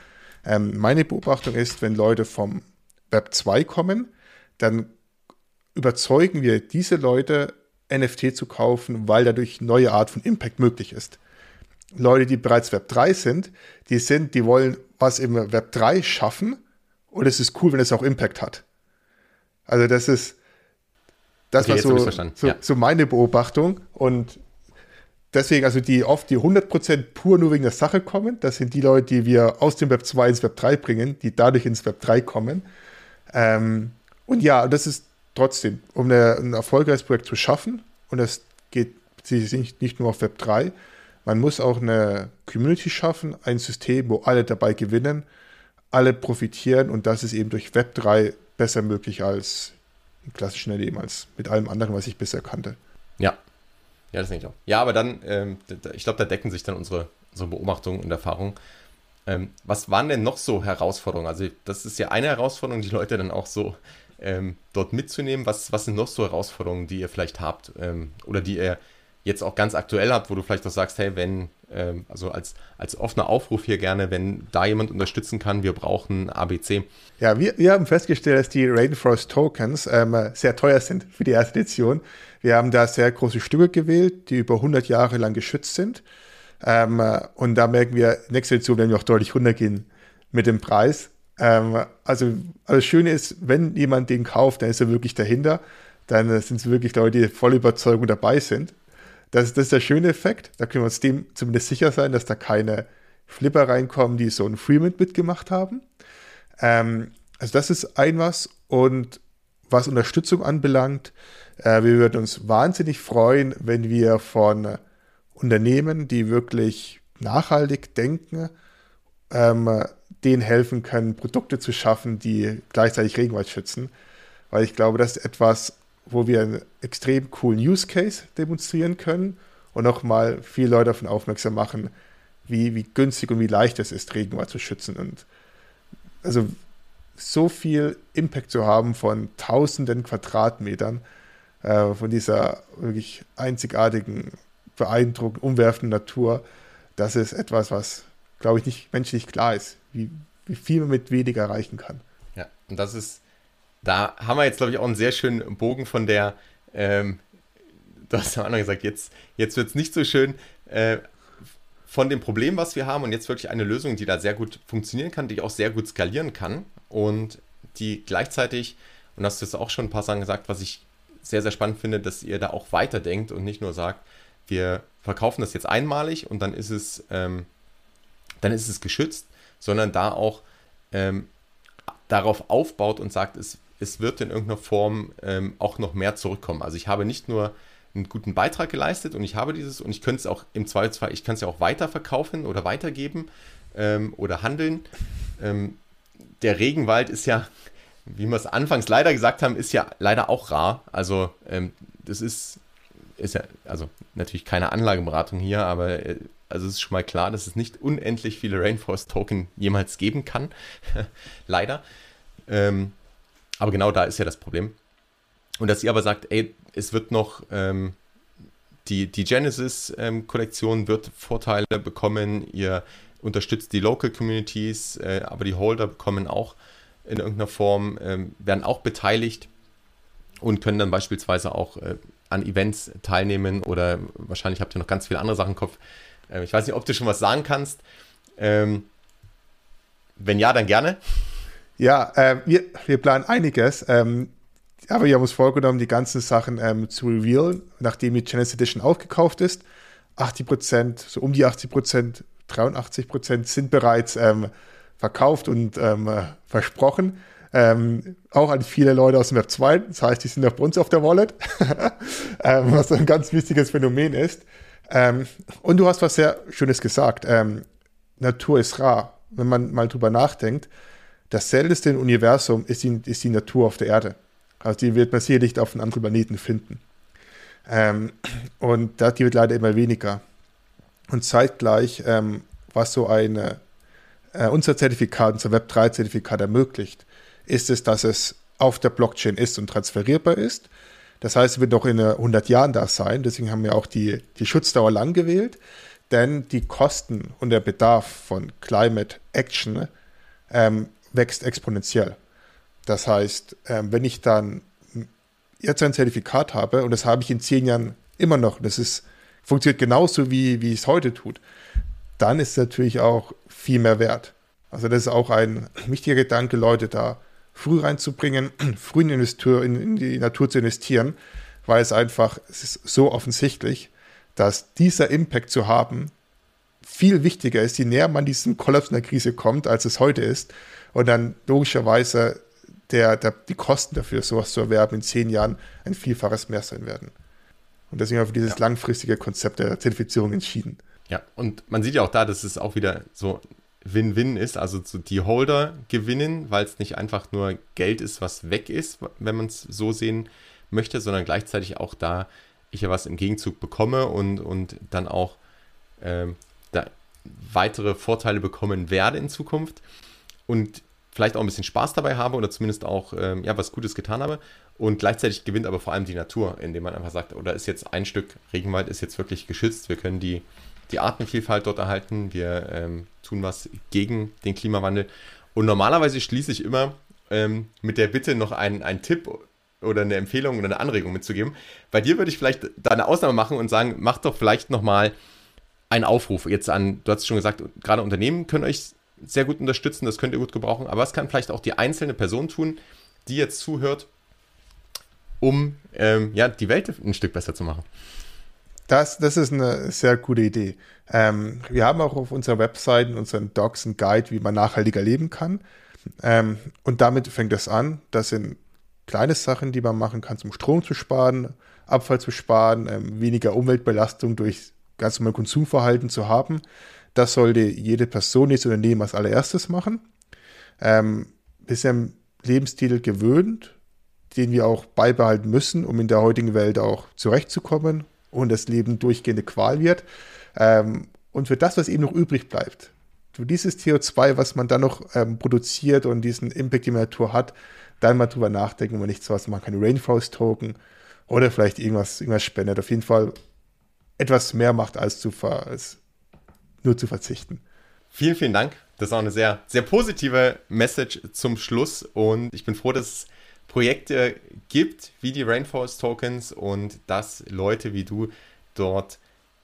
Ähm, meine Beobachtung ist, wenn Leute vom Web 2 kommen, dann überzeugen wir diese Leute NFT zu kaufen, weil dadurch neue Art von Impact möglich ist. Leute, die bereits Web 3 sind, die sind, die wollen was im Web 3 schaffen und es ist cool, wenn es auch Impact hat. Also das ist das okay, war so, so, ja. so, meine Beobachtung und deswegen, also die oft die 100% pur nur wegen der Sache kommen, das sind die Leute, die wir aus dem Web 2 ins Web 3 bringen, die dadurch ins Web 3 kommen. Ähm, und ja, das ist trotzdem, um eine, ein erfolgreiches Projekt zu schaffen, und das geht nicht, nicht nur auf Web 3, man muss auch eine Community schaffen, ein System, wo alle dabei gewinnen, alle profitieren und das ist eben durch Web 3 besser möglich als im klassischen Leben, als mit allem anderen, was ich bisher kannte. Ja, ja, das denke ich auch. Ja, aber dann, ähm, ich glaube, da decken sich dann unsere, unsere Beobachtungen und Erfahrungen. Ähm, was waren denn noch so Herausforderungen? Also, das ist ja eine Herausforderung, die Leute dann auch so ähm, dort mitzunehmen. Was, was sind noch so Herausforderungen, die ihr vielleicht habt ähm, oder die ihr jetzt auch ganz aktuell habt, wo du vielleicht auch sagst, hey, wenn, ähm, also als, als offener Aufruf hier gerne, wenn da jemand unterstützen kann, wir brauchen ABC. Ja, wir, wir haben festgestellt, dass die Rainforest Tokens ähm, sehr teuer sind für die erste Edition. Wir haben da sehr große Stücke gewählt, die über 100 Jahre lang geschützt sind. Ähm, und da merken wir, nächste Edition werden wir auch deutlich runtergehen mit dem Preis. Ähm, also, also das Schöne ist, wenn jemand den kauft, dann ist er wirklich dahinter. Dann sind es wirklich Leute, die voll Überzeugung dabei sind. Das, das ist der schöne Effekt. Da können wir uns dem zumindest sicher sein, dass da keine Flipper reinkommen, die so ein Freemint mitgemacht haben. Ähm, also das ist ein was. Und was Unterstützung anbelangt, äh, wir würden uns wahnsinnig freuen, wenn wir von Unternehmen, die wirklich nachhaltig denken, ähm, denen helfen können, Produkte zu schaffen, die gleichzeitig Regenwald schützen. Weil ich glaube, das ist etwas, wo wir einen extrem coolen Use Case demonstrieren können und nochmal viele Leute davon aufmerksam machen, wie, wie günstig und wie leicht es ist, Regenwald zu schützen. Und also so viel Impact zu haben von tausenden Quadratmetern äh, von dieser wirklich einzigartigen, beeindruckenden, umwerfenden Natur, das ist etwas, was, glaube ich, nicht menschlich klar ist, wie, wie viel man mit weniger erreichen kann. Ja, und das ist, da haben wir jetzt, glaube ich, auch einen sehr schönen Bogen von der, ähm, du hast am Anfang gesagt, jetzt, jetzt wird es nicht so schön, äh, von dem Problem, was wir haben und jetzt wirklich eine Lösung, die da sehr gut funktionieren kann, die auch sehr gut skalieren kann und die gleichzeitig, und hast du jetzt auch schon ein paar Sachen gesagt, was ich sehr, sehr spannend finde, dass ihr da auch weiterdenkt und nicht nur sagt, wir verkaufen das jetzt einmalig und dann ist es, ähm, dann ist es geschützt, sondern da auch ähm, darauf aufbaut und sagt, es, es wird in irgendeiner Form ähm, auch noch mehr zurückkommen. Also ich habe nicht nur einen guten Beitrag geleistet und ich habe dieses und ich könnte es auch im Zweifelsfall, ich kann es ja auch weiterverkaufen oder weitergeben ähm, oder handeln. Ähm, der Regenwald ist ja, wie wir es anfangs leider gesagt haben, ist ja leider auch rar. Also ähm, das ist, ist ja, also natürlich keine Anlageberatung hier, aber äh, also es ist schon mal klar, dass es nicht unendlich viele Rainforest-Token jemals geben kann. leider. Ähm, aber genau da ist ja das Problem. Und dass ihr aber sagt, ey, es wird noch ähm, die, die Genesis-Kollektion ähm, wird Vorteile bekommen, ihr unterstützt die Local Communities, äh, aber die Holder bekommen auch in irgendeiner Form, ähm, werden auch beteiligt und können dann beispielsweise auch äh, an Events teilnehmen oder wahrscheinlich habt ihr noch ganz viele andere Sachen im Kopf. Äh, ich weiß nicht, ob du schon was sagen kannst. Ähm, wenn ja, dann gerne. Ja, äh, wir, wir planen einiges. Ähm, aber wir haben uns vorgenommen, die ganzen Sachen ähm, zu revealen, nachdem die Genesis Edition aufgekauft ist. 80 Prozent, so um die 80 Prozent, 83 Prozent sind bereits ähm, verkauft und ähm, äh, versprochen. Ähm, auch an viele Leute aus dem Web 2. Das heißt, die sind auch bei uns auf der Wallet, ähm, was ein ganz wichtiges Phänomen ist. Ähm, und du hast was sehr Schönes gesagt. Natur ist rar. Wenn man mal drüber nachdenkt, das seltenste im Universum ist die, ist die Natur auf der Erde. Also die wird man sicherlich auf einem anderen Planeten finden. Ähm, und da, die wird leider immer weniger. Und zeitgleich, ähm, was so eine, äh, unser Zertifikat, unser Web3-Zertifikat ermöglicht, ist es, dass es auf der Blockchain ist und transferierbar ist. Das heißt, es wird noch in 100 Jahren da sein. Deswegen haben wir auch die, die Schutzdauer lang gewählt. Denn die Kosten und der Bedarf von Climate Action ähm, wächst exponentiell. Das heißt, ähm, wenn ich dann jetzt ein Zertifikat habe und das habe ich in zehn Jahren immer noch, das ist, funktioniert genauso wie, wie es heute tut, dann ist es natürlich auch viel mehr wert. Also das ist auch ein wichtiger Gedanke, Leute da früh reinzubringen, früh in, in, in die Natur zu investieren, weil es einfach, es ist so offensichtlich, dass dieser Impact zu haben viel wichtiger ist, je näher man diesem Kollaps in der Krise kommt, als es heute ist. Und dann logischerweise der, der, die Kosten dafür, sowas zu erwerben, in zehn Jahren ein Vielfaches mehr sein werden. Und deswegen haben wir für dieses ja. langfristige Konzept der Zertifizierung entschieden. Ja, und man sieht ja auch da, dass es auch wieder so Win-Win ist. Also die Holder gewinnen, weil es nicht einfach nur Geld ist, was weg ist, wenn man es so sehen möchte, sondern gleichzeitig auch da ich ja was im Gegenzug bekomme und, und dann auch ähm, da weitere Vorteile bekommen werde in Zukunft. Und vielleicht auch ein bisschen Spaß dabei habe oder zumindest auch ähm, ja, was Gutes getan habe. Und gleichzeitig gewinnt aber vor allem die Natur, indem man einfach sagt, oder ist jetzt ein Stück Regenwald ist jetzt wirklich geschützt, wir können die, die Artenvielfalt dort erhalten, wir ähm, tun was gegen den Klimawandel. Und normalerweise schließe ich immer ähm, mit der Bitte noch einen, einen Tipp oder eine Empfehlung oder eine Anregung mitzugeben. Bei dir würde ich vielleicht da eine Ausnahme machen und sagen, mach doch vielleicht nochmal einen Aufruf jetzt an, du hast schon gesagt, gerade Unternehmen können euch sehr gut unterstützen, das könnt ihr gut gebrauchen, aber was kann vielleicht auch die einzelne Person tun, die jetzt zuhört, um ähm, ja, die Welt ein Stück besser zu machen? Das, das ist eine sehr gute Idee. Ähm, wir haben auch auf unserer Website unseren Docs einen Guide, wie man nachhaltiger leben kann. Ähm, und damit fängt es an. Das sind kleine Sachen, die man machen kann, um Strom zu sparen, Abfall zu sparen, ähm, weniger Umweltbelastung durch ganz normal Konsumverhalten zu haben. Das sollte jede Person, jedes Unternehmen als allererstes machen. Ähm, im Lebensstil gewöhnt, den wir auch beibehalten müssen, um in der heutigen Welt auch zurechtzukommen und das Leben durchgehende Qual wird. Ähm, und für das, was eben noch übrig bleibt, für dieses CO2, was man dann noch ähm, produziert und diesen Impact, den man Natur hat, dann mal drüber nachdenken, ob man nicht sowas machen kann, Rainforest-Token oder vielleicht irgendwas, irgendwas spendet. Auf jeden Fall etwas mehr macht, als, zu als nur zu verzichten. Vielen, vielen Dank. Das ist auch eine sehr, sehr positive Message zum Schluss und ich bin froh, dass es Projekte gibt wie die Rainforest Tokens und dass Leute wie du dort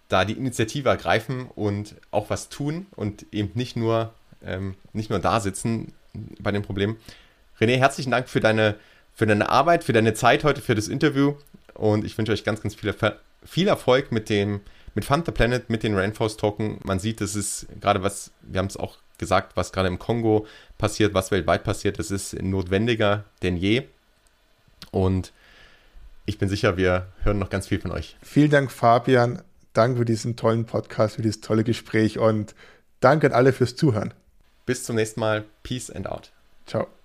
da die Initiative ergreifen und auch was tun und eben nicht nur, ähm, nicht nur da sitzen bei dem Problem. René, herzlichen Dank für deine, für deine Arbeit, für deine Zeit heute, für das Interview und ich wünsche euch ganz, ganz viel, viel Erfolg mit dem, mit Fund the Planet, mit den Rainforest Token. Man sieht, es ist gerade was, wir haben es auch gesagt, was gerade im Kongo passiert, was weltweit passiert, es ist notwendiger denn je. Und ich bin sicher, wir hören noch ganz viel von euch. Vielen Dank, Fabian. Danke für diesen tollen Podcast, für dieses tolle Gespräch und danke an alle fürs Zuhören. Bis zum nächsten Mal. Peace and out. Ciao.